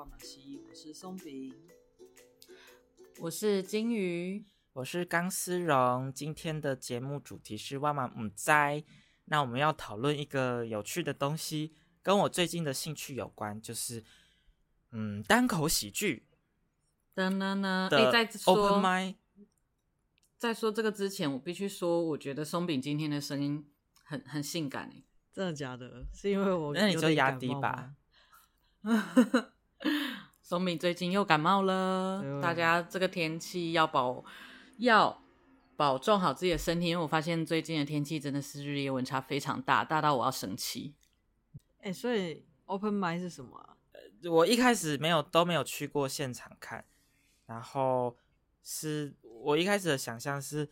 的《搜读爱哇马西》，我是松饼，我是金鱼，我是钢丝绒。今天的节目主题是万马唔知，那我们要讨论一个有趣的东西，跟我最近的兴趣有关，就是嗯单口喜剧。噔噔噔，哎，再说 Open Mic，在说这个之前，我必须说，我觉得松饼今天的声音很很性感哎。真的假的？是因为我那你就压低吧。松饼最近又感冒了，对大家这个天气要保要保重好自己的身体，因为我发现最近的天气真的是日夜温差非常大，大到我要生气。哎、欸，所以 Open m i d 是什么、啊？我一开始没有都没有去过现场看，然后是我一开始的想象是。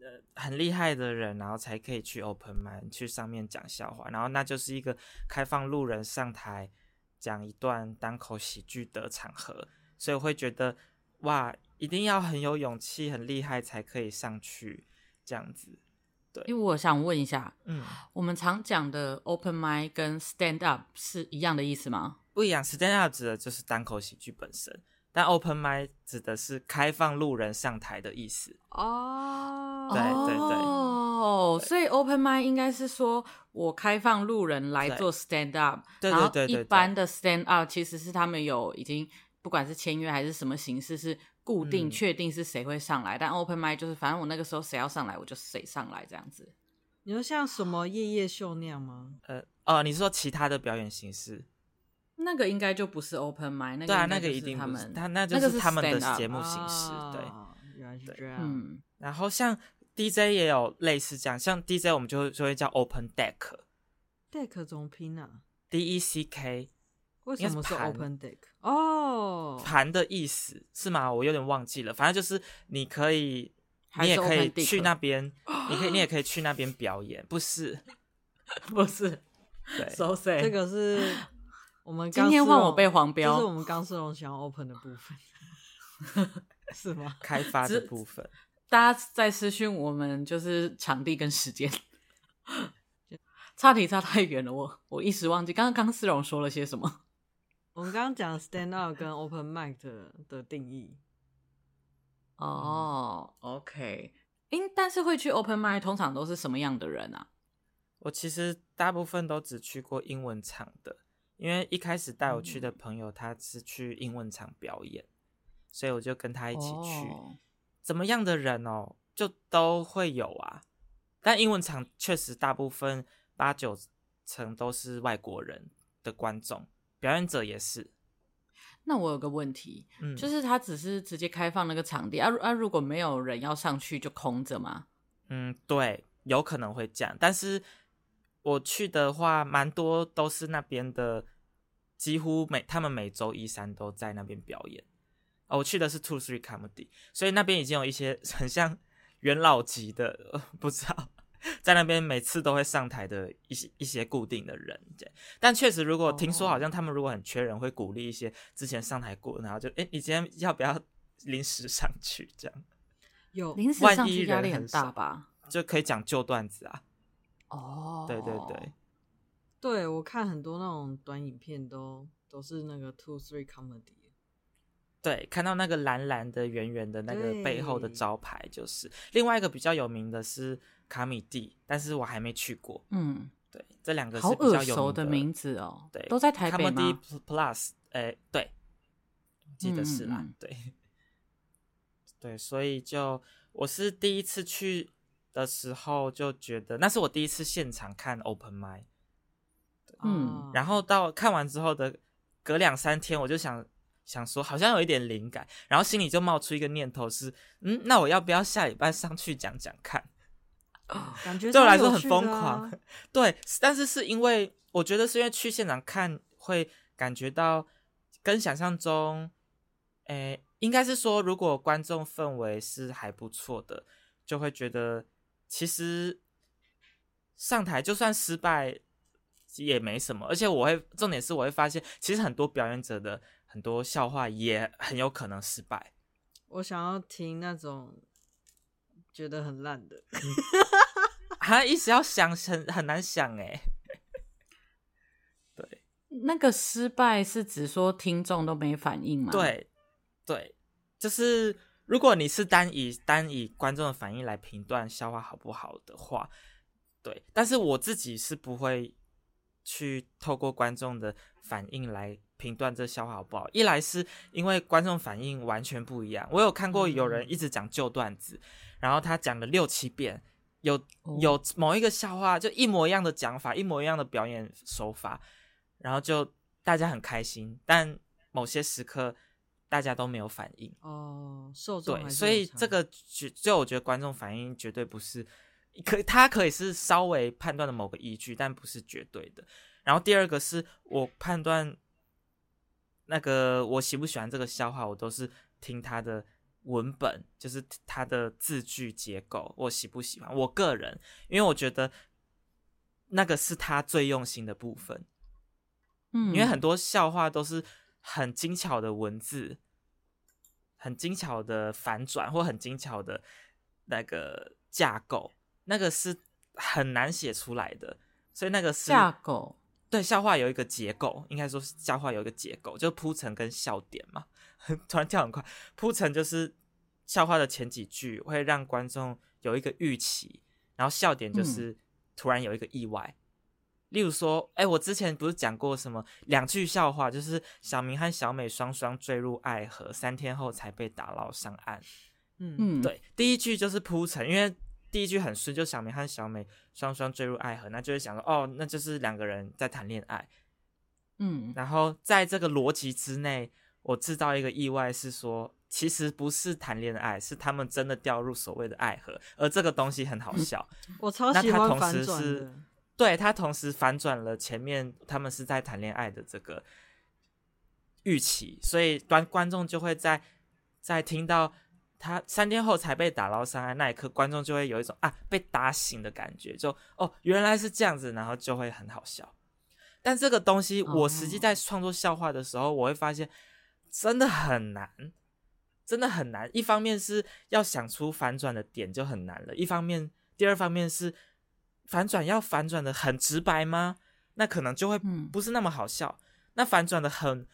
呃很厉害的人，然后才可以去 open Mind 去上面讲笑话，然后那就是一个开放路人上台讲一段单口喜剧的场合，所以我会觉得哇，一定要很有勇气、很厉害才可以上去这样子。对，因为我想问一下，嗯，我们常讲的 open mic 跟 stand up 是一样的意思吗？不一样，stand up 指的就是单口喜剧本身。但 open mic 指的是开放路人上台的意思哦，对对对，哦，所以 open mic 应该是说我开放路人来做 stand up，对，然后一般的 stand up 其实是他们有已经不管是签约还是什么形式是固定确定是谁会上来，嗯、但 open mic 就是反正我那个时候谁要上来我就谁上来这样子。你说像什么夜夜秀那样吗？呃哦，你是说其他的表演形式？那个应该就不是 open mic，那个对啊，那个一定他们，他那就是他们的节目形式，对，原来是这样。嗯，然后像 DJ 也有类似这样，像 DJ 我们就会就会叫 open deck，deck 怎么拼啊？D E C K，为什么是 open deck？哦，盘的意思是吗？我有点忘记了，反正就是你可以，你也可以去那边，你可以，你也可以 去那边表演，不是，不是，对，so sad，这个是。我们今天换我被黄标，这是我们刚丝绒想要 open 的部分，是吗？开发的部分，大家在私讯我们，就是场地跟时间，差题差太远了，我我一时忘记刚刚钢丝绒说了些什么。我们刚刚讲 stand up 跟 open mic 的，的定义。哦、oh，OK，因但是会去 open mic 通常都是什么样的人啊？我其实大部分都只去过英文场的。因为一开始带我去的朋友，他是去英文场表演，嗯、所以我就跟他一起去。哦、怎么样的人哦，就都会有啊。但英文场确实大部分八九成都是外国人的观众，表演者也是。那我有个问题，嗯，就是他只是直接开放那个场地啊啊，如果没有人要上去，就空着吗？嗯，对，有可能会这样，但是。我去的话，蛮多都是那边的，几乎每他们每周一三都在那边表演。哦，我去的是 Two Three Comedy，所以那边已经有一些 很像元老级的，不知道在那边每次都会上台的一些一些固定的人。但确实，如果听说好像他们如果很缺人，会鼓励一些之前上台过，然后就哎，你今天要不要临时上去？这样 有临时上去压力很大吧？就可以讲旧段子啊。哦，对对对，对我看很多那种短影片都都是那个 Two Three Comedy，对，看到那个蓝蓝的圆圆的那个背后的招牌，就是另外一个比较有名的是卡米蒂，但是我还没去过。嗯，对，这两个是比较有名的，好耳熟的名字哦。对，都在台北吗？Comedy Plus，哎，对，记得是啦。嗯嗯嗯对，对，所以就我是第一次去的时候就觉得那是我第一次现场看 open mic，嗯，然后到看完之后的隔两三天，我就想想说好像有一点灵感，然后心里就冒出一个念头是，嗯，那我要不要下礼拜上去讲讲看？感觉对我来说很疯啊狂，对，但是是因为我觉得是因为去现场看会感觉到跟想象中，诶，应该是说如果观众氛围是还不错的，就会觉得其实上台就算失败也没什么，而且我会重点是我会发现，其实很多表演者的很多笑话也很有可能失败。我想要听那种觉得很烂的。他一直要想很很难想哎，对，那个失败是指说听众都没反应吗？对，对，就是如果你是单以单以观众的反应来评断笑话好不好的话，对，但是我自己是不会去透过观众的反应来评断这笑话好不好。一来是因为观众反应完全不一样，我有看过有人一直讲旧段子，然后他讲了六七遍。有有某一个笑话，就一模一样的讲法，一模一样的表演手法，然后就大家很开心，但某些时刻大家都没有反应哦，受众对，所以这个就就我觉得观众反应绝对不是可，他可以是稍微判断的某个依据，但不是绝对的。然后第二个是我判断那个我喜不喜欢这个笑话，我都是听他的。文本就是他的字句结构，我喜不喜欢？我个人，因为我觉得那个是他最用心的部分。嗯，因为很多笑话都是很精巧的文字，很精巧的反转，或很精巧的那个架构，那个是很难写出来的。所以那个是架构，对，笑话有一个结构，应该说笑话有一个结构，就是铺陈跟笑点嘛。突然跳很快，铺陈就是笑话的前几句会让观众有一个预期，然后笑点就是突然有一个意外。嗯、例如说，哎，我之前不是讲过什么两句笑话，就是小明和小美双双坠入爱河，三天后才被打捞上岸。嗯嗯，对，第一句就是铺陈，因为第一句很顺，就小明和小美双双坠入爱河，那就是想说，哦，那就是两个人在谈恋爱。嗯，然后在这个逻辑之内。我制造一个意外是说，其实不是谈恋爱，是他们真的掉入所谓的爱河，而这个东西很好笑。我超喜欢反转。那他同时是，对，他同时反转了前面他们是在谈恋爱的这个预期，所以观观众就会在在听到他三天后才被打捞上岸那一刻，观众就会有一种啊被打醒的感觉，就哦原来是这样子，然后就会很好笑。但这个东西，我实际在创作笑话的时候，我会发现。真的很难，真的很难。一方面是要想出反转的点就很难了，一方面，第二方面是反转要反转的很直白吗？那可能就会不是那么好笑。嗯、那反转的很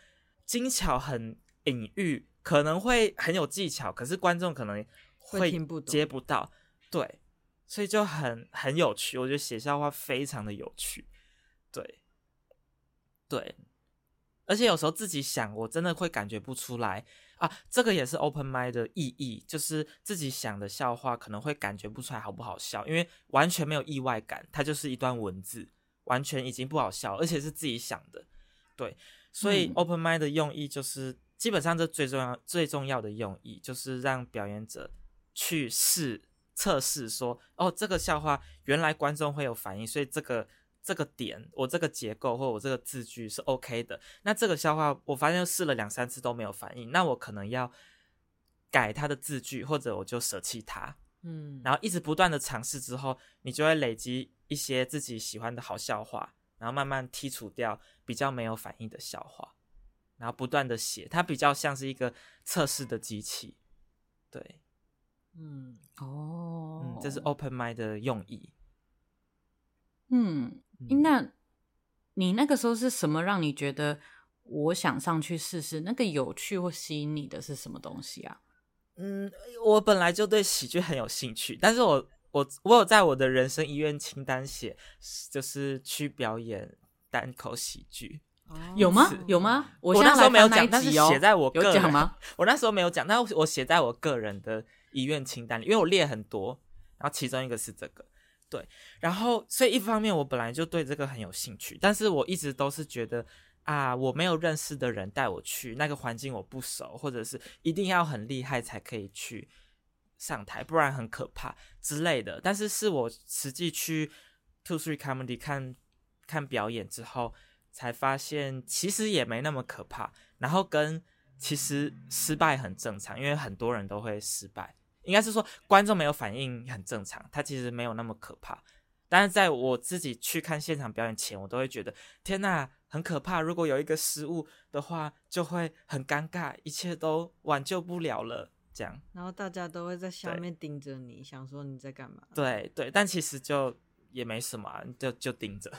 精巧、很隐喻，可能会很有技巧，可是观众可能会听不接不到。对，所以就很很有趣。我觉得写笑话非常的有趣。对，对。而且有时候自己想，我真的会感觉不出来啊。这个也是 open mic 的意义，就是自己想的笑话可能会感觉不出来好不好笑，因为完全没有意外感，它就是一段文字，完全已经不好笑，而且是自己想的。对，所以 open mic 的用意就是，嗯、基本上这最重要、最重要的用意就是让表演者去试测试说，哦，这个笑话原来观众会有反应，所以这个。这个点，我这个结构或我这个字句是 OK 的。那这个笑话，我发现试了两三次都没有反应，那我可能要改它的字句，或者我就舍弃它。嗯，然后一直不断的尝试之后，你就会累积一些自己喜欢的好笑话，然后慢慢剔除掉比较没有反应的笑话，然后不断的写，它比较像是一个测试的机器。对，嗯，哦，嗯，这是 Open Mind 的用意。嗯。那，你那个时候是什么让你觉得我想上去试试？那个有趣或吸引你的是什么东西啊？嗯，我本来就对喜剧很有兴趣，但是我我我有在我的人生遗愿清单写，就是去表演单口喜剧。有吗？有吗？我那时候没有讲，但是写在我个人有讲吗？我那时候没有讲，但我写在我个人的遗愿清单里，因为我列很多，然后其中一个是这个，对，然后所以一方面我本来就对这个很有兴趣，但是我一直都是觉得啊，我没有认识的人带我去那个环境我不熟，或者是一定要很厉害才可以去上台，不然很可怕之类的。但是是我实际去 Two Three Comedy 看看表演之后。才发现其实也没那么可怕，然后跟其实失败很正常，因为很多人都会失败，应该是说观众没有反应很正常，他其实没有那么可怕。但是在我自己去看现场表演前，我都会觉得天哪，很可怕！如果有一个失误的话，就会很尴尬，一切都挽救不了了。这样，然后大家都会在下面盯着你，想说你在干嘛？对对，但其实就也没什么啊，就就盯着。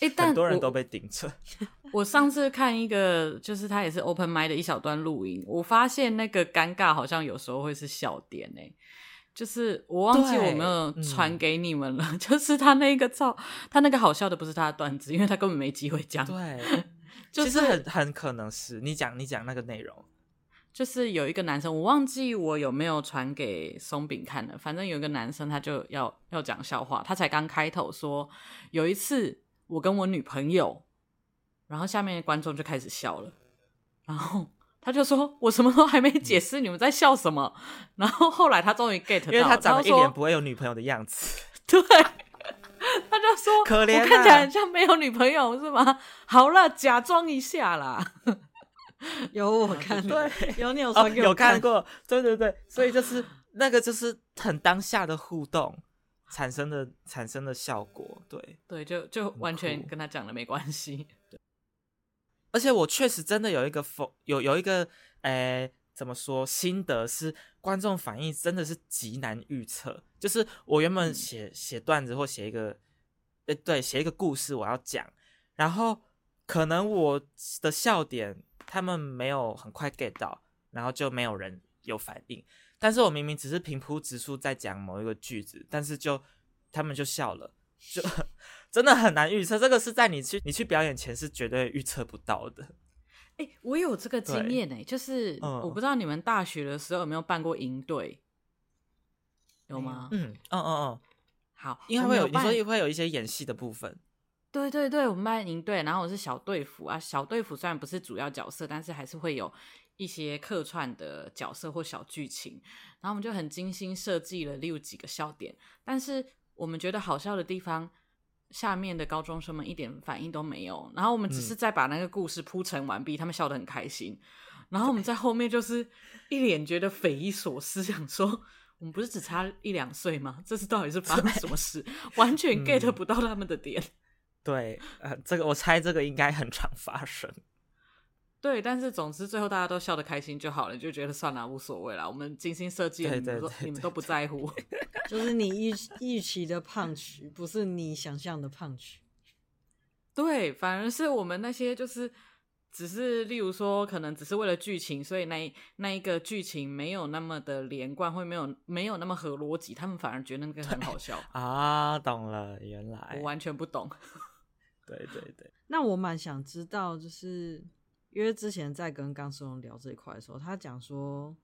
哎，但很多人都被顶着。我上次看一个，就是他也是 open mic 的一小段录音，我发现那个尴尬好像有时候会是笑点哎、欸，就是我忘记我没有传给你们了，嗯、就是他那个照，他那个好笑的不是他的段子，因为他根本没机会讲。对，就是其实很很可能是你讲你讲那个内容，就是有一个男生，我忘记我有没有传给松饼看了，反正有一个男生他就要要讲笑话，他才刚开头说有一次。我跟我女朋友，然后下面的观众就开始笑了，然后他就说：“我什么都还没解释，你们在笑什么？”然后后来他终于 get 到，因为他长得一脸不会有女朋友的样子，对，他就说：“可怜，我看起来很像没有女朋友是吗？”好了，假装一下啦。有我看，对，有你有说、哦、有看过，对对对，所以就是那个就是很当下的互动。产生的产生的效果，对对，就就完全跟他讲了没关系。对，而且我确实真的有一个否有有一个，诶，怎么说心得是观众反应真的是极难预测。就是我原本写写段子或写一个，诶，对，写一个故事我要讲，然后可能我的笑点他们没有很快 get 到，然后就没有人有反应。但是我明明只是平铺直述在讲某一个句子，但是就他们就笑了，就 真的很难预测。这个是在你去你去表演前是绝对预测不到的。哎、欸，我有这个经验哎、欸，就是、嗯、我不知道你们大学的时候有没有办过营队，有吗？嗯嗯嗯嗯，好，应该会有，你说会有一些演戏的部分。对对对，我们办营队，然后我是小队服啊，小队服虽然不是主要角色，但是还是会有。一些客串的角色或小剧情，然后我们就很精心设计了，六几个笑点。但是我们觉得好笑的地方，下面的高中生们一点反应都没有。然后我们只是在把那个故事铺陈完毕，嗯、他们笑得很开心。然后我们在后面就是一脸觉得匪夷所思，想说我们不是只差一两岁吗？这次到底是发生什么事？完全 get 不到他们的点。对，呃，这个我猜这个应该很常发生。对，但是总之最后大家都笑得开心就好了，就觉得算了，无所谓了。我们精心设计了，你们说你们都不在乎，就是你预预期的 punch，不是你想象的 punch。对，反而是我们那些就是只是，例如说，可能只是为了剧情，所以那那一个剧情没有那么的连贯，会没有没有那么合逻辑，他们反而觉得那个很好笑啊。懂了，原来我完全不懂。对对对，那我蛮想知道，就是。因为之前在跟钢丝绒聊这一块的时候，他讲说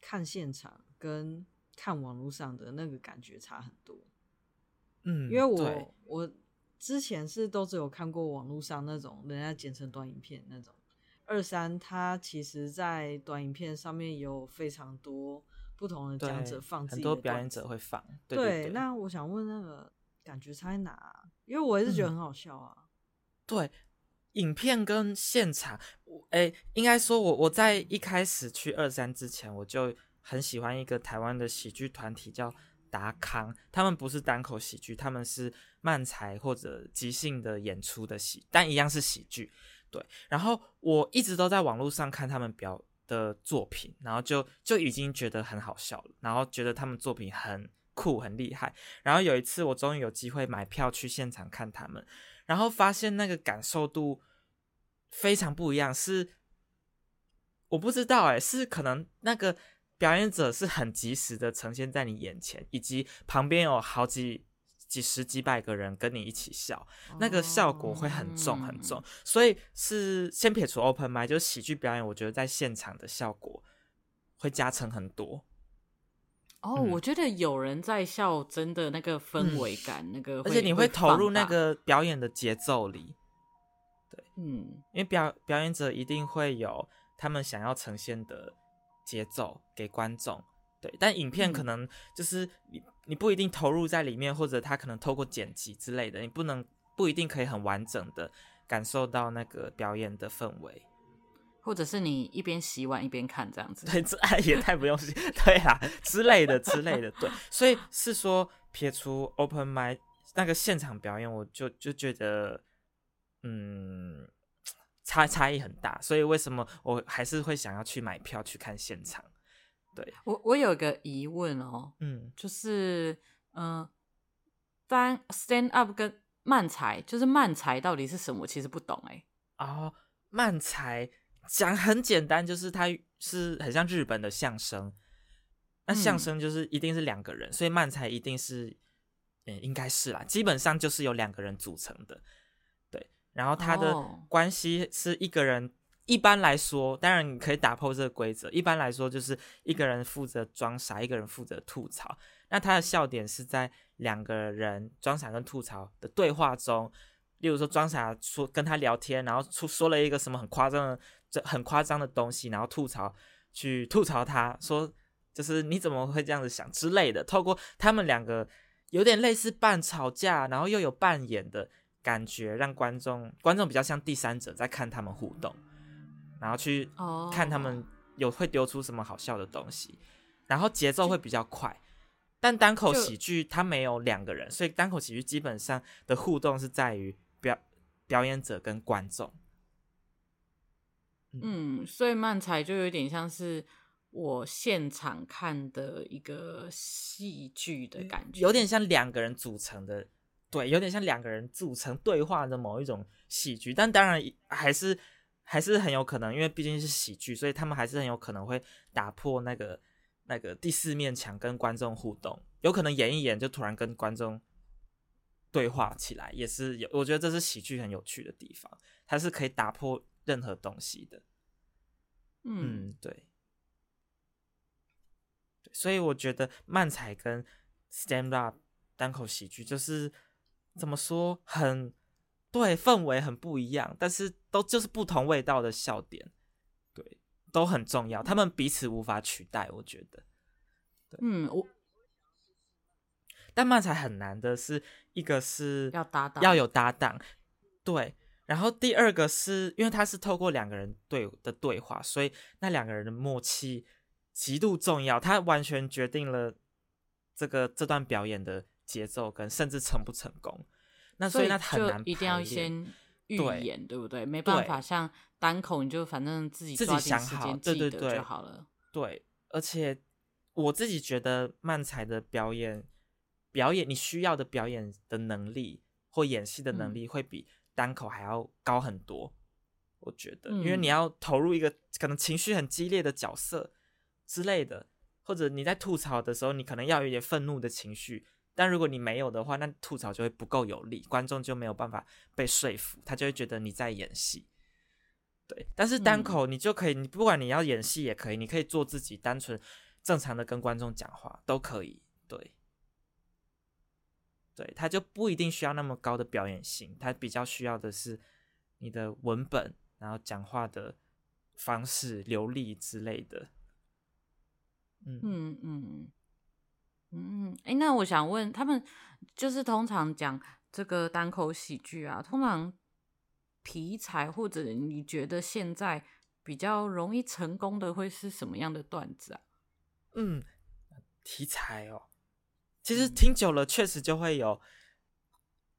看现场跟看网络上的那个感觉差很多。嗯，因为我我之前是都只有看过网络上那种人家剪成短影片那种。二三，他其实在短影片上面有非常多不同的讲者放自己的，很多表演者会放。对，那我想问那个感觉差在哪？因为我也是觉得很好笑啊。嗯、对。影片跟现场，诶，应该说我，我我在一开始去二三之前，我就很喜欢一个台湾的喜剧团体叫达康，他们不是单口喜剧，他们是漫才或者即兴的演出的喜，但一样是喜剧，对。然后我一直都在网络上看他们表的作品，然后就就已经觉得很好笑了，然后觉得他们作品很酷很厉害。然后有一次我终于有机会买票去现场看他们。然后发现那个感受度非常不一样，是我不知道哎，是可能那个表演者是很及时的呈现在你眼前，以及旁边有好几几十几百个人跟你一起笑，那个效果会很重很重。所以是先撇除 open mic，就是喜剧表演，我觉得在现场的效果会加成很多。哦，我觉得有人在笑，真的那个氛围感，那个，而且你会投入那个表演的节奏里。对，嗯，因为表表演者一定会有他们想要呈现的节奏给观众。对，但影片可能就是你，嗯、你不一定投入在里面，或者他可能透过剪辑之类的，你不能不一定可以很完整的感受到那个表演的氛围，或者是你一边洗碗一边看这样子，对，这也太不用心，对啊之类的之类的，对，所以是说撇除 open mic 那个现场表演，我就就觉得，嗯，差差异很大，所以为什么我还是会想要去买票去看现场？对，我我有一个疑问哦，嗯，就是嗯，当、呃、stand up 跟慢才，就是慢才到底是什么？我其实不懂哎。哦，慢才讲很简单，就是它是很像日本的相声，那相声就是一定是两个人，嗯、所以漫才一定是，嗯，应该是啦，基本上就是由两个人组成的，对，然后他的关系是一个人。一般来说，当然你可以打破这个规则。一般来说，就是一个人负责装傻，一个人负责吐槽。那他的笑点是在两个人装傻跟吐槽的对话中，例如说装傻说跟他聊天，然后出说了一个什么很夸张的、这很夸张的东西，然后吐槽去吐槽他说，就是你怎么会这样子想之类的。透过他们两个有点类似半吵架，然后又有扮演的感觉，让观众观众比较像第三者在看他们互动。然后去看他们有会丢出什么好笑的东西，然后节奏会比较快。但单口喜剧它没有两个人，所以单口喜剧基本上的互动是在于表表演者跟观众。嗯，所以漫才就有点像是我现场看的一个戏剧的感觉，有点像两个人组成的，对，有点像两个人组成对话的某一种喜剧。但当然还是。还是很有可能，因为毕竟是喜剧，所以他们还是很有可能会打破那个那个第四面墙，跟观众互动。有可能演一演就突然跟观众对话起来，也是有。我觉得这是喜剧很有趣的地方，它是可以打破任何东西的。嗯，嗯，对。所以我觉得漫才跟 stand up 单口喜剧就是怎么说很。对，氛围很不一样，但是都就是不同味道的笑点，对，都很重要，他们彼此无法取代，我觉得。嗯，我，但漫才很难的是，一个是要搭档，要有搭档，对，然后第二个是因为他是透过两个人对的对话，所以那两个人的默契极度重要，他完全决定了这个这段表演的节奏跟甚至成不成功。那所以那很难，一定要先预演，对，对不对？没办法像单口，你就反正自己自己想好，对对对，就好了。对，而且我自己觉得漫才的表演，表演你需要的表演的能力或演戏的能力，会比单口还要高很多。嗯、我觉得，因为你要投入一个可能情绪很激烈的角色之类的，或者你在吐槽的时候，你可能要有一点愤怒的情绪。但如果你没有的话，那吐槽就会不够有力，观众就没有办法被说服，他就会觉得你在演戏。对，但是单口你就可以，你不管你要演戏也可以，你可以做自己，单纯正常的跟观众讲话都可以。对，对，他就不一定需要那么高的表演性，他比较需要的是你的文本，然后讲话的方式流利之类的。嗯嗯嗯。嗯，哎，那我想问他们，就是通常讲这个单口喜剧啊，通常题材或者你觉得现在比较容易成功的会是什么样的段子啊？嗯，题材哦，其实听久了确实就会有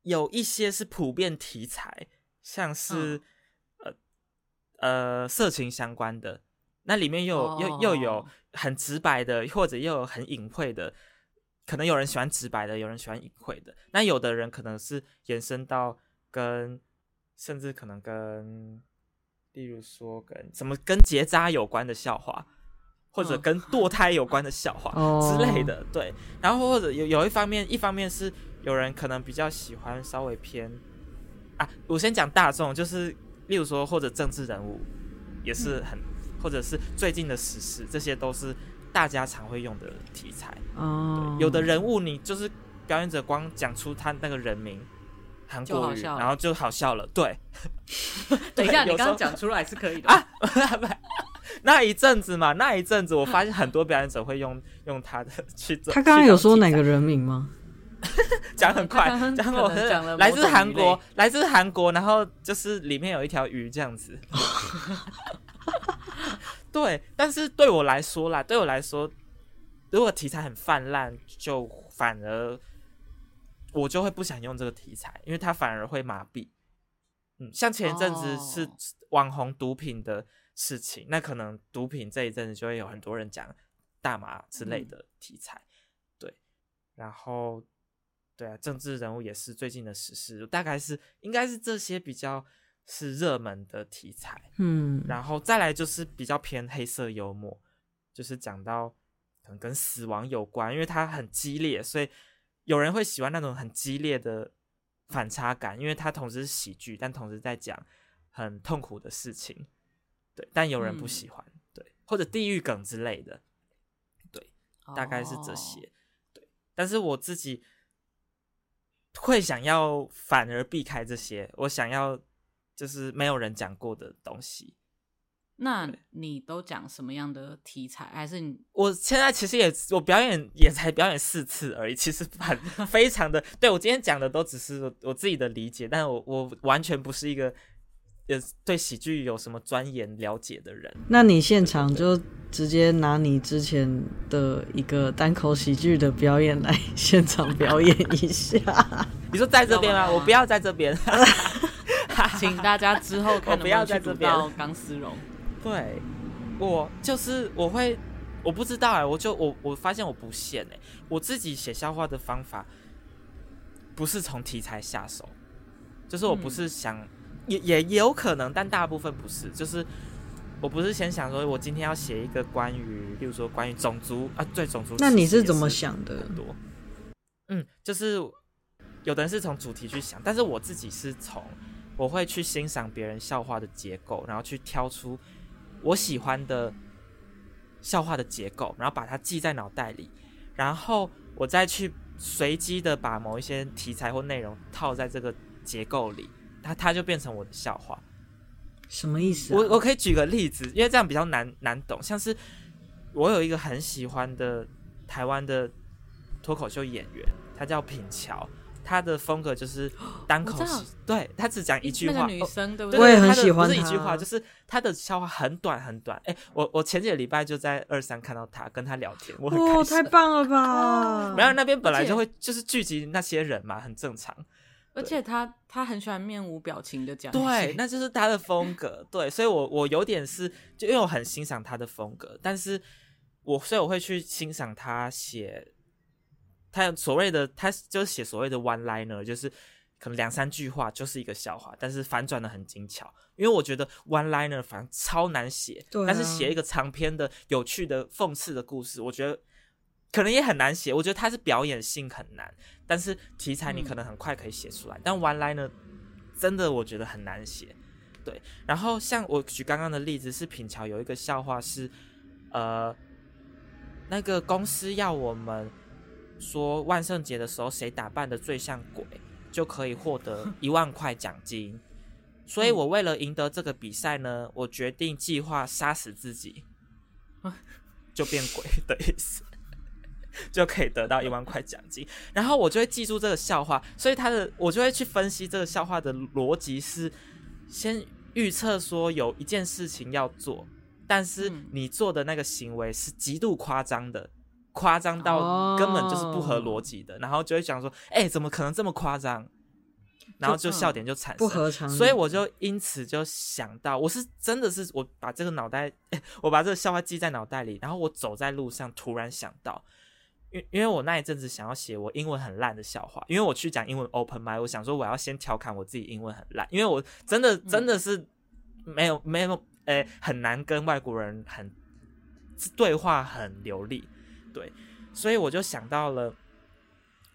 有一些是普遍题材，像是、嗯、呃呃色情相关的，那里面又有、哦、又又有很直白的，或者又有很隐晦的。可能有人喜欢直白的，有人喜欢隐晦的。那有的人可能是延伸到跟，甚至可能跟，例如说跟什么跟结扎有关的笑话，或者跟堕胎有关的笑话之类的。对，然后或者有有一方面，一方面是有人可能比较喜欢稍微偏啊，我先讲大众，就是例如说或者政治人物也是很，或者是最近的时事，这些都是大家常会用的题材。哦，有的人物你就是表演者光讲出他那个人名。韩国语，然后就好笑了。对，等一下，你刚刚讲出来是可以的 啊。那一阵子嘛，那一阵子我发现很多表演者会用用他的去做。他刚刚有说哪个人名吗？讲很快，讲我讲来自韩国，来自韩国，然后就是里面有一条鱼这样子。对，但是对我来说啦，对我来说，如果题材很泛滥，就反而。我就会不想用这个题材，因为它反而会麻痹。嗯，像前一阵子是网红毒品的事情，oh. 那可能毒品这一阵子就会有很多人讲大麻之类的题材。嗯、对，然后对啊，政治人物也是最近的时事，大概是应该是这些比较是热门的题材。嗯，然后再来就是比较偏黑色幽默，就是讲到可能跟死亡有关，因为它很激烈，所以。有人会喜欢那种很激烈的反差感，因为它同时是喜剧，但同时在讲很痛苦的事情，对。但有人不喜欢，嗯、对，或者地狱梗之类的，对，大概是这些，哦、对。但是我自己会想要反而避开这些，我想要就是没有人讲过的东西。那你都讲什么样的题材？还是你？我现在其实也我表演也才表演四次而已，其实很非常的对。我今天讲的都只是我自己的理解，但我我完全不是一个也对喜剧有什么钻研了解的人。那你现场就直接拿你之前的一个单口喜剧的表演来 现场表演一下。你说在这边吗？我不要在这边，请大家之后 看能不能去读到钢丝绒。对，我就是我会，我不知道哎，我就我我发现我不限哎，我自己写笑话的方法不是从题材下手，就是我不是想、嗯、也也也有可能，但大部分不是，就是我不是先想说我今天要写一个关于，比如说关于种族啊，对种族，那你是怎么想的？很多，嗯，就是有的人是从主题去想，但是我自己是从我会去欣赏别人笑话的结构，然后去挑出。我喜欢的笑话的结构，然后把它记在脑袋里，然后我再去随机的把某一些题材或内容套在这个结构里，它它就变成我的笑话。什么意思啊？我我可以举个例子，因为这样比较难难懂。像是我有一个很喜欢的台湾的脱口秀演员，他叫品乔。他的风格就是 单口喜，对，他只讲一句话。女生对不对？我也很喜欢他。不是一句话，就是他的笑话很短很短。哎，我我前几个礼拜就在二三看到他跟他聊天，我很开心。太棒了吧！然后那边本来就会就是聚集那些人嘛，很正常。而且他他很喜欢面无表情的讲，对，那就是他的风格。对，所以我我有点是，就因为我很欣赏他的风格，但是我所以我会去欣赏他写。他有所谓的，他就是写所谓的 one liner，就是可能两三句话就是一个笑话，但是反转的很精巧。因为我觉得 one liner 反正超难写，对啊，但是写一个长篇的、有趣的、讽刺的故事，我觉得可能也很难写。我觉得它是表演性很难，但是题材你可能很快可以写出来。嗯、但 one liner 真的我觉得很难写。对，然后像我举刚刚的例子是品乔有一个笑话是，呃，那个公司要我们。说万圣节的时候，谁打扮的最像鬼，就可以获得一万块奖金。所以我为了赢得这个比赛呢，我决定计划杀死自己，就变鬼的意思，就可以得到一万块奖金。然后我就会记住这个笑话，所以他的我就会去分析这个笑话的逻辑是：先预测说有一件事情要做，但是你做的那个行为是极度夸张的。夸张到根本就是不合逻辑的，oh. 然后就会想说：“哎、欸，怎么可能这么夸张？”然后就笑点就产生，不合常理。所以我就因此就想到，我是真的是我把这个脑袋，我把这个笑话记在脑袋里，然后我走在路上突然想到，因因为我那一阵子想要写我英文很烂的笑话，因为我去讲英文 open mic，我想说我要先调侃我自己英文很烂，因为我真的真的是没有没有诶、欸、很难跟外国人很。对话很流利，对，所以我就想到了，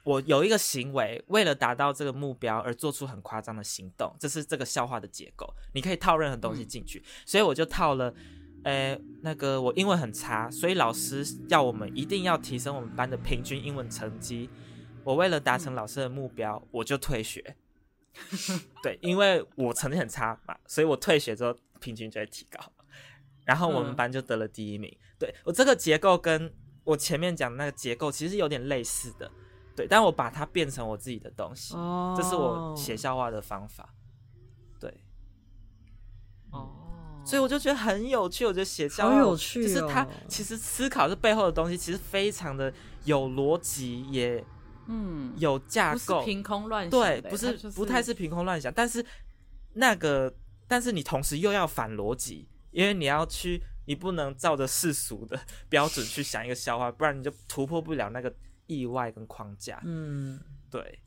我有一个行为，为了达到这个目标而做出很夸张的行动，这是这个笑话的结构，你可以套任何东西进去，嗯、所以我就套了，呃，那个我英文很差，所以老师要我们一定要提升我们班的平均英文成绩，我为了达成老师的目标，我就退学，对，因为我成绩很差嘛，所以我退学之后平均就会提高。然后我们班就得了第一名。嗯、对，我这个结构跟我前面讲的那个结构其实有点类似的，对，但我把它变成我自己的东西，哦、这是我写笑话的方法。对，哦，所以我就觉得很有趣，我觉得写笑话好有趣、哦，就是他其实思考这背后的东西，其实非常的有逻辑，也嗯有架构，凭空乱想，对，不是、就是、不太是凭空乱想，但是那个，但是你同时又要反逻辑。因为你要去，你不能照着世俗的 标准去想一个笑话，不然你就突破不了那个意外跟框架。嗯，对。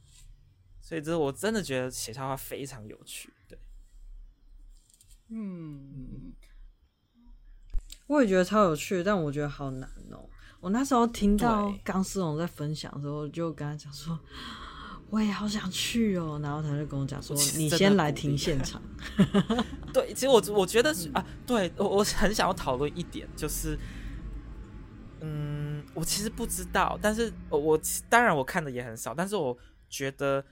所以这我真的觉得写笑话非常有趣。对，嗯，我也觉得超有趣，但我觉得好难哦。我那时候听到钢丝绒在分享的时候，就跟他讲说。我也好想去哦，然后他就跟我讲说：“你先来听现 场。”对，其实我我觉得是啊，对我我很想要讨论一点，就是，嗯，我其实不知道，但是我当然我看的也很少，但是我觉得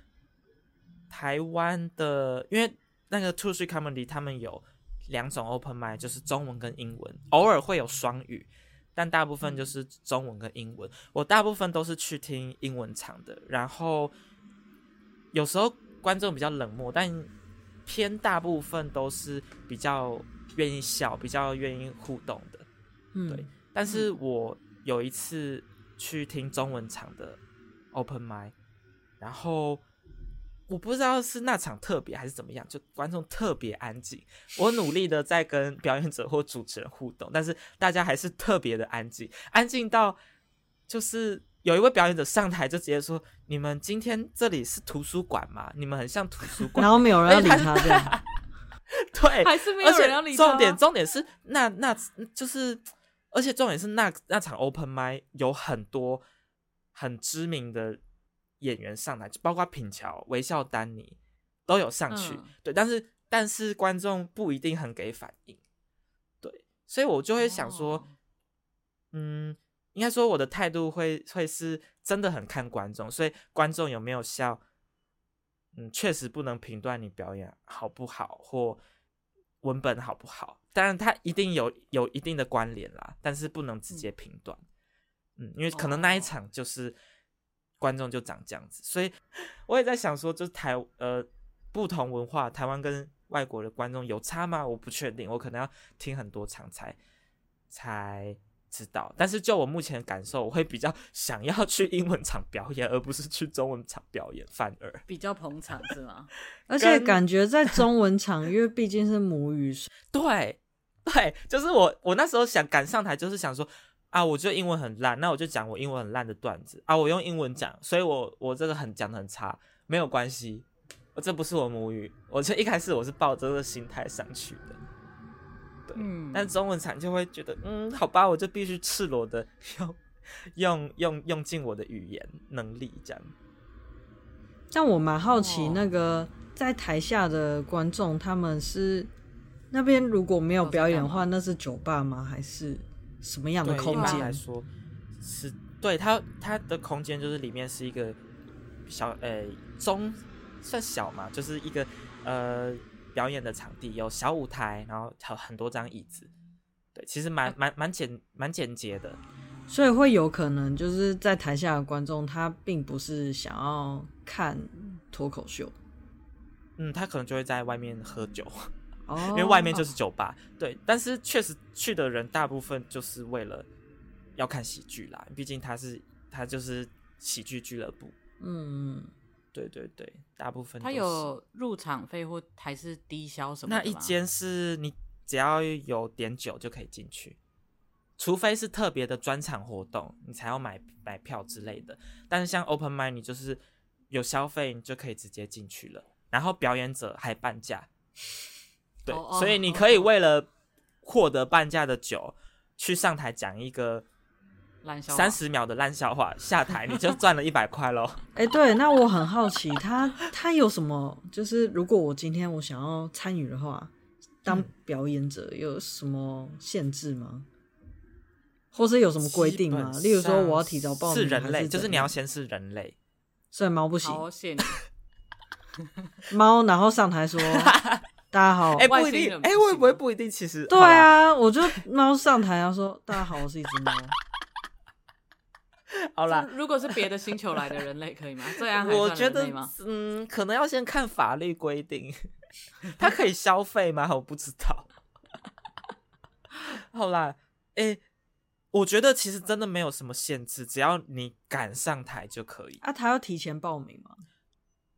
台湾的，因为那个 Two Three Comedy 他们有两种 Open Mic，就是中文跟英文，偶尔会有双语，但大部分就是中文跟英文。我大部分都是去听英文场的，然后。有时候观众比较冷漠，但偏大部分都是比较愿意笑、比较愿意互动的，嗯、对。但是我有一次去听中文场的 Open Mic，然后我不知道是那场特别还是怎么样，就观众特别安静。我努力的在跟表演者或主持人互动，但是大家还是特别的安静，安静到就是。有一位表演者上台就直接说：“你们今天这里是图书馆吗？你们很像图书馆。”然后没有人要理他，这样 对，还是没有人要理他。重点重点是那那就是，而且重点是那那场 open mic 有很多很知名的演员上台，包括品乔、微笑丹尼都有上去。嗯、对，但是但是观众不一定很给反应。对，所以我就会想说，哦、嗯。应该说，我的态度会会是真的很看观众，所以观众有没有笑，嗯，确实不能评断你表演好不好或文本好不好。当然，它一定有有一定的关联啦，但是不能直接评断。嗯，因为可能那一场就是观众就长这样子，所以我也在想说，就是台呃不同文化，台湾跟外国的观众有差吗？我不确定，我可能要听很多场才才。知道，但是就我目前的感受，我会比较 想要去英文场表演，而不是去中文场表演，反而比较捧场是吗？而且感觉在中文场，因为毕竟是母语，对对，就是我我那时候想赶上台，就是想说啊，我觉得英文很烂，那我就讲我英文很烂的段子啊，我用英文讲，所以我我这个很讲的很差，没有关系，我这不是我母语，我就一开始我是抱着这个心态上去的。嗯，但中文场就会觉得，嗯，好吧，我就必须赤裸的用用用用尽我的语言能力这样。但我蛮好奇，那个在台下的观众，他们是那边如果没有表演的话，那是酒吧吗？还是什么样的空间来说？是对它它的空间就是里面是一个小呃、欸、中算小嘛，就是一个呃。表演的场地有小舞台，然后还有很多张椅子，对，其实蛮蛮蛮简蛮简洁的，所以会有可能就是在台下的观众他并不是想要看脱口秀，嗯，他可能就会在外面喝酒，哦，因为外面就是酒吧，对，但是确实去的人大部分就是为了要看喜剧啦，毕竟他是他就是喜剧俱乐部，嗯。对对对，大部分它有入场费或还是低消什么？那一间是你只要有点酒就可以进去，除非是特别的专场活动，你才要买买票之类的。但是像 Open m i d 你就是有消费，你就可以直接进去了。然后表演者还半价，对，oh, oh, 所以你可以为了获得半价的酒，去上台讲一个三十秒的烂笑话，下台你就赚了一百块喽。哎、欸，对，那我很好奇，他他有什么？就是如果我今天我想要参与的话，当表演者有什么限制吗？嗯、或是有什么规定吗？例如说，我要提早报名是人类，就是你要先是人类，所以猫不行。猫，然后上台说。大家好，哎、欸，不一定，哎、欸，会不会不一定？其实，对啊，我就猫上台要说，大家好，我是一只猫。好啦，如果是别的星球来的人类，可以吗？这样我觉得，嗯，可能要先看法律规定，他可以消费吗？我不知道。好啦，诶、欸，我觉得其实真的没有什么限制，只要你敢上台就可以。啊，他要提前报名吗？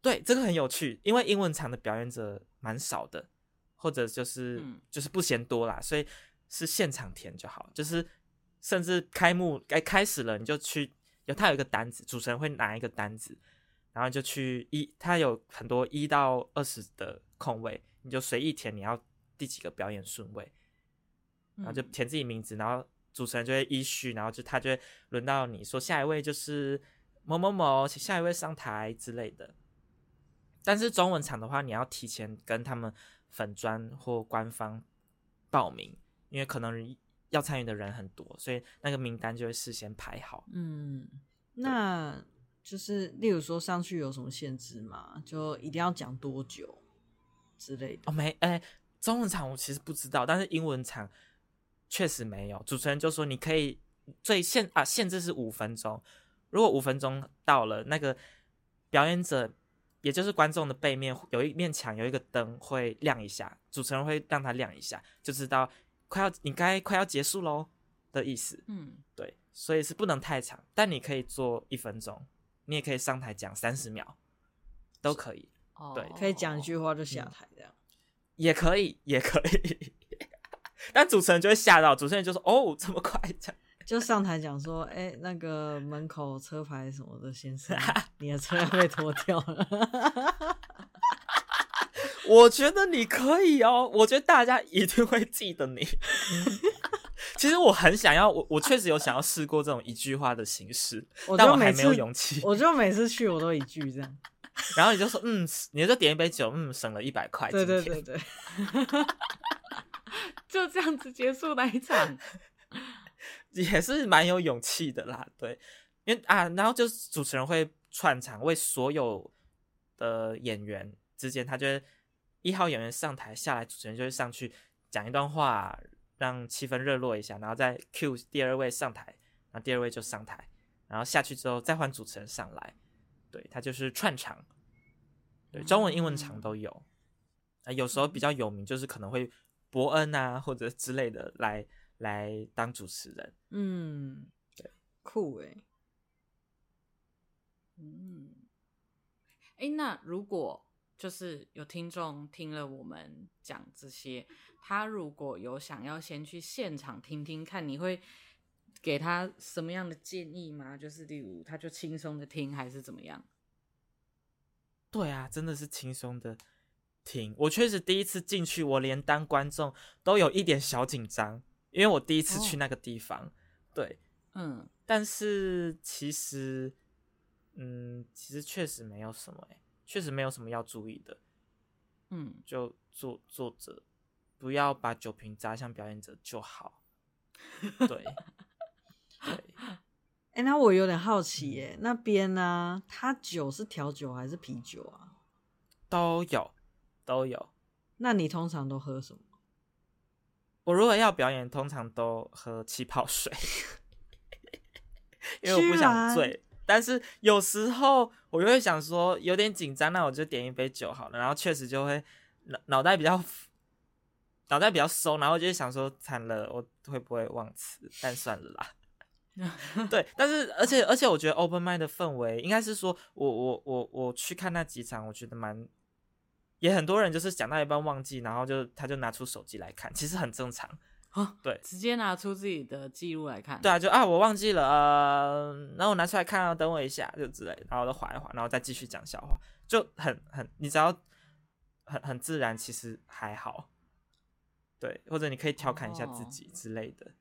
对，这个很有趣，因为英文场的表演者蛮少的，或者就是、嗯、就是不嫌多啦，所以是现场填就好。就是甚至开幕该开始了，你就去有他有一个单子，主持人会拿一个单子，然后就去一他有很多一到二十的空位，你就随意填你要第几个表演顺位，然后就填自己名字，然后主持人就会依序，然后就他就会轮到你说下一位就是某某某，请下一位上台之类的。但是中文场的话，你要提前跟他们粉砖或官方报名，因为可能要参与的人很多，所以那个名单就会事先排好。嗯，那就是例如说上去有什么限制吗？就一定要讲多久之类的？哦，没，哎、欸，中文场我其实不知道，但是英文场确实没有。主持人就说你可以最限啊，限制是五分钟，如果五分钟到了，那个表演者。也就是观众的背面有一面墙，有一个灯会亮一下，主持人会让它亮一下，就知道快要你该快要结束喽的意思。嗯，对，所以是不能太长，但你可以做一分钟，你也可以上台讲三十秒，都可以。哦，对，可以讲一句话就下台这样，也可以，也可以。但主持人就会吓到，主持人就说：“哦，这么快这样。”就上台讲说，哎、欸，那个门口车牌什么的先生，你的车要被拖掉了。我觉得你可以哦，我觉得大家一定会记得你。其实我很想要，我我确实有想要试过这种一句话的形式，我但我还没有勇气。我就每次去我都一句这样，然后你就说，嗯，你就点一杯酒，嗯，省了一百块。对对对对，就这样子结束那一场。也是蛮有勇气的啦，对，因为啊，然后就是主持人会串场，为所有的演员之间，他就会一号演员上台下来，主持人就会上去讲一段话，让气氛热络一下，然后再 cue 第二位上台，然后第二位就上台，然后下去之后再换主持人上来，对，他就是串场，对，中文、英文场都有，啊，有时候比较有名就是可能会伯恩啊或者之类的来。来当主持人，嗯，对，酷诶，嗯，哎，那如果就是有听众听了我们讲这些，他如果有想要先去现场听听看，你会给他什么样的建议吗？就是例如，他就轻松的听，还是怎么样？对啊，真的是轻松的听。我确实第一次进去，我连当观众都有一点小紧张。因为我第一次去那个地方，哦、对，嗯，但是其实，嗯，其实确实没有什么，哎，确实没有什么要注意的，嗯，就坐坐着，不要把酒瓶砸向表演者就好，对，对，哎、欸，那我有点好奇，耶，那边呢，他酒是调酒还是啤酒啊？都有，都有。那你通常都喝什么？我如果要表演，通常都喝气泡水，因为我不想醉。但是有时候我就会想说有点紧张，那我就点一杯酒好了。然后确实就会脑脑袋比较脑袋比较松，然后就会想说惨了，我会不会忘词？但算了啦。对，但是而且而且我觉得 open mic 的氛围，应该是说我我我我去看那几场，我觉得蛮。也很多人就是讲到一半忘记，然后就他就拿出手机来看，其实很正常啊。对，直接拿出自己的记录来看。对啊，就啊我忘记了，呃，然后我拿出来看啊，等我一下就之类的，然后我就滑一滑，然后再继续讲笑话，就很很，你只要很很自然，其实还好。对，或者你可以调侃一下自己之类的。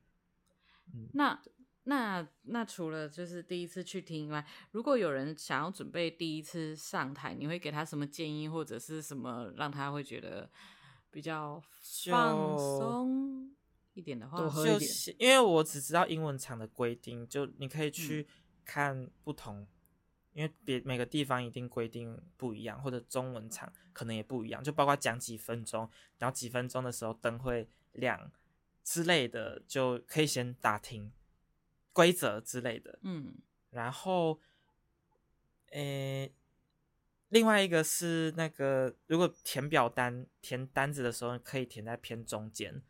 嗯，那那那除了就是第一次去听以外，如果有人想要准备第一次上台，你会给他什么建议，或者是什么让他会觉得比较放松一点的话？就是因为我只知道英文场的规定，就你可以去看不同。嗯因为别每个地方一定规定不一样，或者中文场可能也不一样，就包括讲几分钟，然后几分钟的时候灯会亮之类的，就可以先打听规则之类的。嗯，然后，诶，另外一个是那个，如果填表单填单子的时候，可以填在偏中间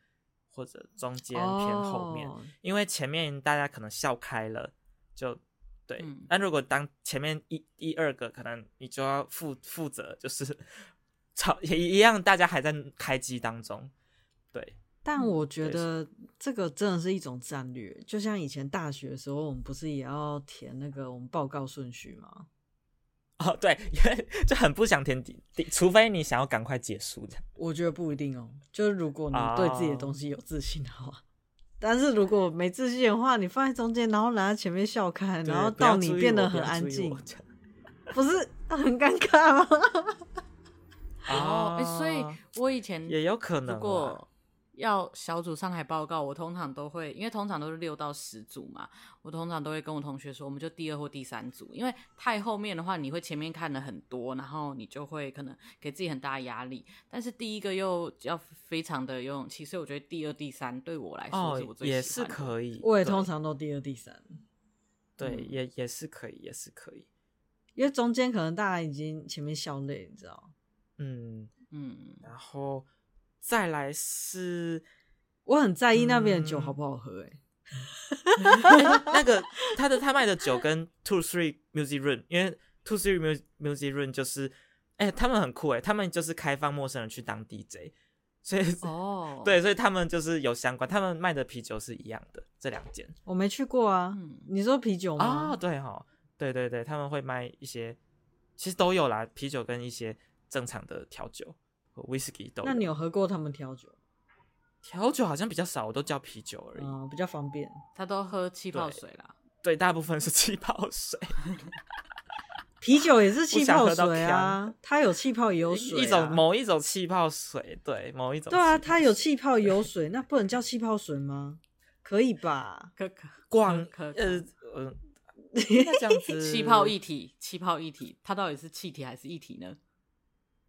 或者中间偏后面，哦，因为前面大家可能笑开了就。对，那如果当前面一一二个，可能你就要负负责，就是吵也一样，大家还在开机当中。对，但我觉得这个真的是一种战略，就像以前大学的时候，我们不是也要填那个我们报告顺序吗？哦，对，因 为就很不想填第第，除非你想要赶快结束的。我觉得不一定哦，就是如果你对自己的东西有自信的话。哦但是如果没自信的话，你放在中间，然后拿在前面笑看，然后到你变得很安静，不，不是很尴尬吗？哦、欸，所以我以前也有可能。要小组上台报告，我通常都会，因为通常都是六到十组嘛，我通常都会跟我同学说，我们就第二或第三组，因为太后面的话，你会前面看的很多，然后你就会可能给自己很大的压力。但是第一个又要非常的有勇气，所以我觉得第二、第三对我来说是我最喜欢。哦，也是可以。我也通常都第二、第三。对，嗯、也也是可以，也是可以。因为中间可能大家已经前面笑累，你知道？嗯嗯，然后。再来是，我很在意那边的酒好不好喝，欸，哎、嗯，那个他的他卖的酒跟 Two Three Music Room，因为 Two Three Music Music Room 就是，哎、欸，他们很酷哎，他们就是开放陌生人去当 DJ，所以哦，oh. 对，所以他们就是有相关，他们卖的啤酒是一样的，这两间我没去过啊，你说啤酒吗？啊、哦，对哈，对对对，他们会卖一些，其实都有啦，啤酒跟一些正常的调酒。威士忌都。那你有喝过他们调酒？调酒好像比较少，我都叫啤酒而已。嗯，比较方便。他都喝气泡水啦。对，大部分是气泡水。啤酒也是气泡水啊，它有气泡也有水啊。一种某一种气泡水，对，某一种。对啊，它有气泡也有水，那不能叫气泡水吗？可以吧？可可光可呃呃，那这样子 气泡一体，气泡一体，它到底是气体还是液体呢？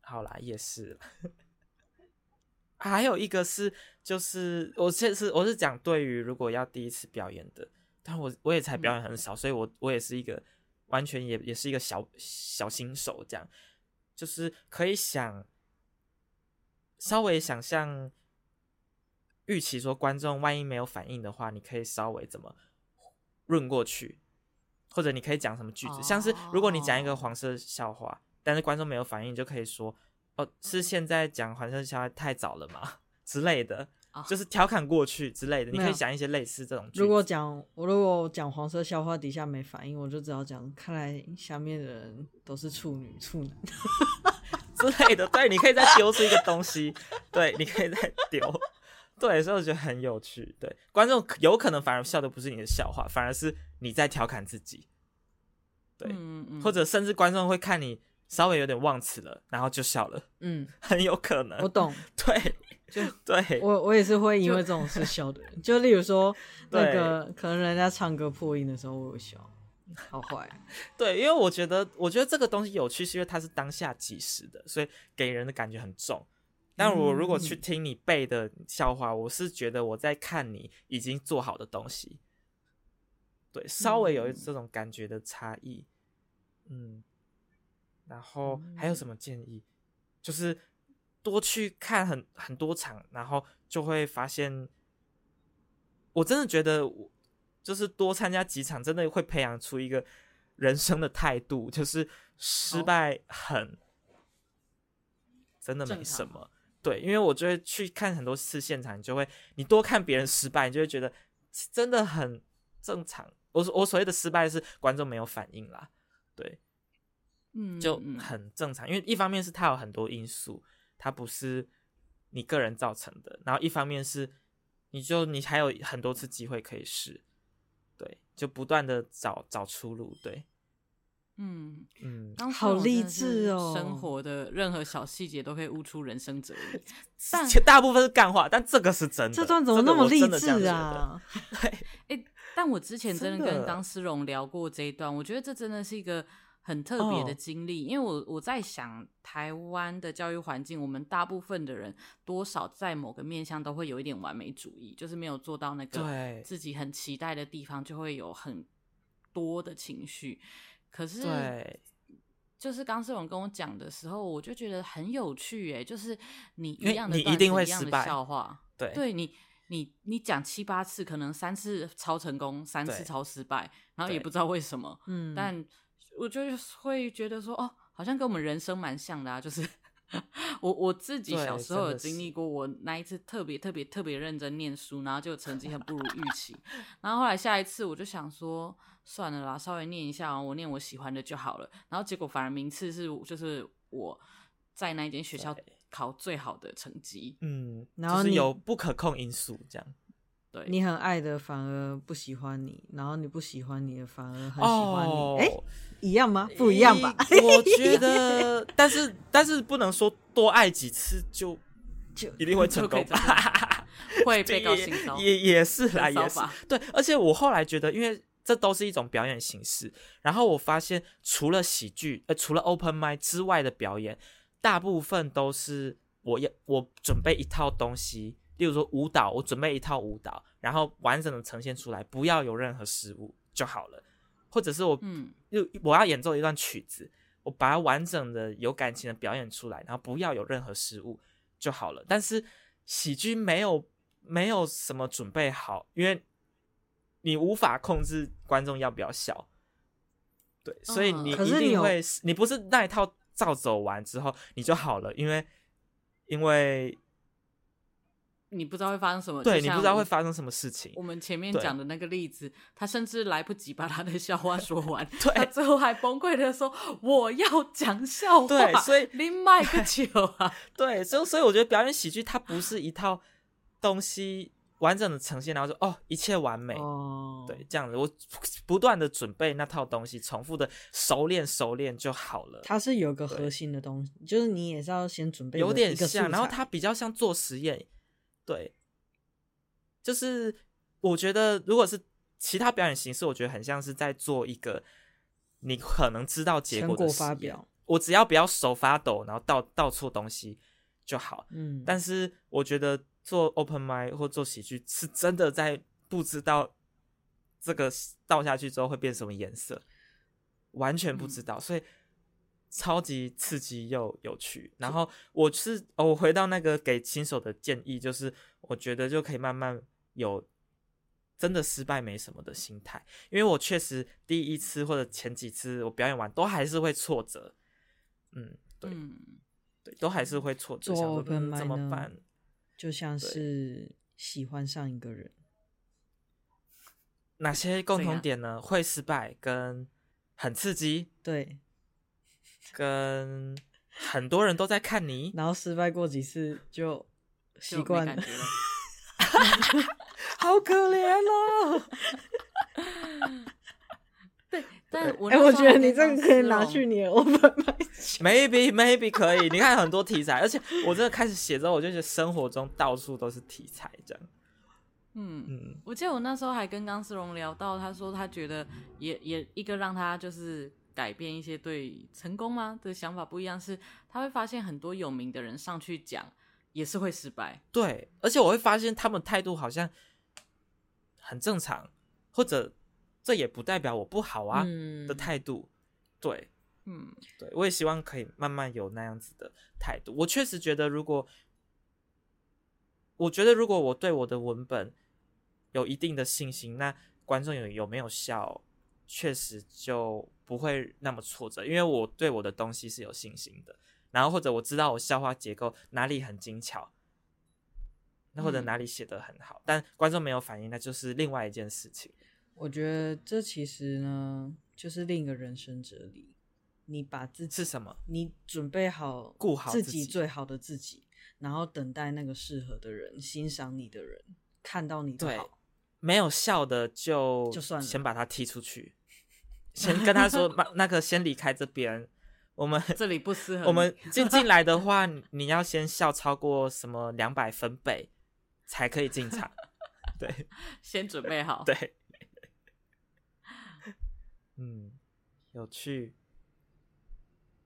好啦，也是。还有一个是，就是我这次我是讲对于如果要第一次表演的，但我我也才表演很少，嗯、所以我我也是一个完全也也是一个小小新手，这样就是可以想稍微想象预期说观众万一没有反应的话，你可以稍微怎么润过去，或者你可以讲什么句子，哦、像是如果你讲一个黄色笑话。但是观众没有反应，就可以说：“哦，是现在讲黄色笑话太早了吗？”之类的，哦、就是调侃过去之类的。你可以讲一些类似这种。如果讲我如果讲黄色笑话底下没反应，我就只好讲：“看来下面的人都是处女、处男 之类的。”对，你可以再丢出一个东西。对，你可以再丢。对，所以我觉得很有趣。对，观众有可能反而笑的不是你的笑话，反而是你在调侃自己。对，嗯嗯，或者甚至观众会看你。稍微有点忘词了，然后就笑了。嗯，很有可能。我懂。对，就 对。我我也是会因为这种事笑的人。就，例如说，那个可能人家唱歌破音的时候，我有笑。好坏。对，因为我觉得，我觉得这个东西有趣，是因为它是当下即时的，所以给人的感觉很重。但我如果去听你背的笑话，嗯、我是觉得我在看你已经做好的东西。对，稍微有这种感觉的差异。嗯。然后还有什么建议？就是多去看很很多场，然后就会发现，我真的觉得，就是多参加几场，真的会培养出一个人生的态度，就是失败很真的没什么。对，因为我就会去看很多次现场，你就会你多看别人失败，你就会觉得真的很正常。我我所谓的失败是观众没有反应啦，对。嗯，就很正常，因为一方面是它有很多因素，它不是你个人造成的，然后一方面是你就你还有很多次机会可以试，对，就不断的找找出路，对。嗯嗯，好励志哦！生活的任何小细节都可以悟出人生哲理，但大部分是干话，但这个是真的。这段怎么那么励志啊？对，哎、欸，但我之前真的跟张思荣聊过这一段，我觉得这真的是一个很特别的经历，哦、因为我我在想，台湾的教育环境，我们大部分的人多少在某个面向都会有一点完美主义，就是没有做到那个自己很期待的地方，就会有很多的情绪。可是，就是刚世荣跟我讲的时候，我就觉得很有趣，哎，就是你一样的段子，一样的笑话，对，对你，你你讲七八次，可能三次超成功，三次超失败，然后也不知道为什么，嗯，但我就会觉得说，哦，好像跟我们人生蛮像的啊，就是。我我自己小时候有经历过，我那一次特别特别特别认真念书，然后就成绩很不如预期，然后后来下一次我就想说算了啦，稍微念一下，我念我喜欢的就好了，然后结果反而名次是就是我在那一间学校考最好的成绩，嗯，然后就是有不可控因素这样。对，你很爱的反而不喜欢你，然后你不喜欢你的反而很喜欢你，哎、哦，一样吗？不一样吧？我觉得，但是但是不能说多爱几次就就一定会成功吧，会被告性骚也也是啦，也是对。而且我后来觉得，因为这都是一种表演形式，然后我发现除了喜剧，呃，除了 open mic 之外的表演，大部分都是我要我准备一套东西。例如说舞蹈，我准备一套舞蹈，然后完整的呈现出来，不要有任何失误就好了。或者是我，嗯，又我要演奏一段曲子，我把它完整的有感情的表演出来，然后不要有任何失误就好了。但是喜剧没有没有什么准备好，因为你无法控制观众要不要笑，对，所以你一定会，你，你不是那一套照走完之后你就好了，因为因为。你不知道会发生什么，对，你不知道会发生什么事情。我们前面讲的那个例子，他甚至来不及把他的笑话说完，对，他最后还崩溃的说：“我要讲笑话。”对，所以你卖个球啊！对，所以所以我觉得表演喜剧它不是一套东西完整的呈现，然后说哦一切完美哦，对，这样子我不断的准备那套东西，重复的熟练熟练就好了。它是有个核心的东西，就是你也是要先准备，有点像，然后它比较像做实验。对，就是我觉得，如果是其他表演形式，我觉得很像是在做一个你可能知道结果的发表。我只要不要手发抖，然后倒倒错东西就好。嗯，但是我觉得做 open mic 或做喜剧是真的在不知道这个倒下去之后会变什么颜色，完全不知道，嗯、所以。超级刺激又有趣，然后我是我回到那个给新手的建议，就是我觉得就可以慢慢有真的失败没什么的心态，因为我确实第一次或者前几次我表演完都还是会挫折，嗯，对，嗯、对，都还是会挫折，怎么办？就像是喜欢上一个人，哪些共同点呢？会失败跟很刺激，对。跟很多人都在看你，然后失败过几次就习惯了，好可怜哦。对，但我哎，我觉得你这个可以拿去你的 open mic，maybe maybe 可以。你看很多题材，而且我真的开始写之后，我就觉得生活中到处都是题材，这样。嗯嗯，我记得我那时候还跟钢丝绒聊到，他说他觉得也也一个让他就是。改变一些对成功吗的想法不一样，是他会发现很多有名的人上去讲也是会失败。对，而且我会发现他们态度好像很正常，或者这也不代表我不好啊的态度。嗯、对，嗯，对，我也希望可以慢慢有那样子的态度。我确实觉得，如果我觉得如果我对我的文本有一定的信心，那观众有有没有笑，确实就。不会那么挫折，因为我对我的东西是有信心的。然后或者我知道我笑话结构哪里很精巧，那或者哪里写得很好，嗯、但观众没有反应，那就是另外一件事情。我觉得这其实呢，就是另一个人生哲理。你把自己是什么？你准备好，顾好自己最好的自己，然后等待那个适合的人，欣赏你的人看到你对，没有笑的就就算了，先把他踢出去，先跟他说那那个先离开这边，我们 这里不适合。我们进进来的话，你要先笑超过什么两百分贝才可以进场，对，先准备好，对，嗯，有趣，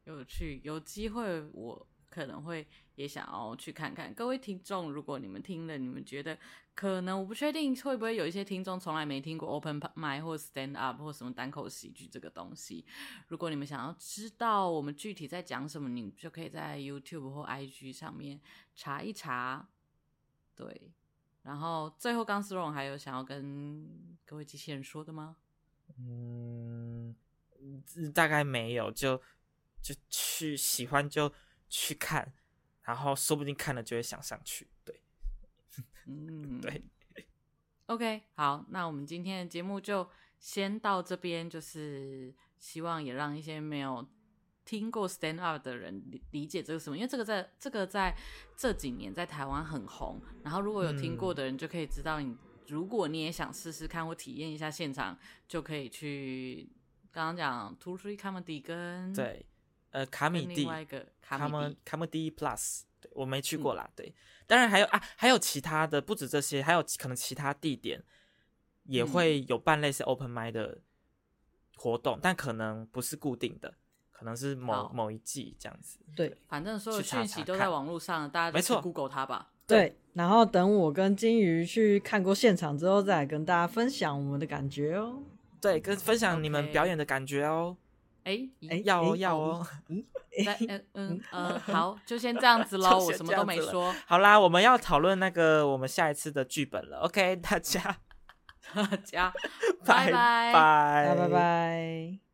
有趣，有机会我。可能会也想要去看看，各位听众，如果你们听了，你们觉得可能我不确定会不会有一些听众从来没听过 open mic 或 stand up 或什么单口喜剧这个东西。如果你们想要知道我们具体在讲什么，你就可以在 YouTube 或 IG 上面查一查。对，然后最后钢丝绒还有想要跟各位机器人说的吗？嗯，大概没有，就就去喜欢就。去看，然后说不定看了就会想上去。对，嗯，对。OK，好，那我们今天的节目就先到这边。就是希望也让一些没有听过 stand up 的人理理解这个什么，因为这个在这个在这几年在台湾很红。然后如果有听过的人就可以知道你，你、嗯、如果你也想试试看或体验一下现场，就可以去刚刚讲 Two Three Comedy 跟对。呃，卡米蒂，卡米卡米蒂 Plus，对，我没去过啦，嗯、对，当然还有啊，还有其他的，不止这些，还有可能其他地点也会有办类似 Open Mic 的活动，嗯、但可能不是固定的，可能是某某一季这样子。对，对反正所有讯息都在网络上，大家就去 Google 它吧。对，然后等我跟金鱼去看过现场之后，再来跟大家分享我们的感觉哦。对，跟分享你们表演的感觉哦。哎哎，要哦要哦，嗯嗯嗯 呃，好，就先这样子 喽，我什么都没说。好啦，我们要 讨论那个我们下一次的剧本了。OK，大家，大家，拜拜拜拜拜。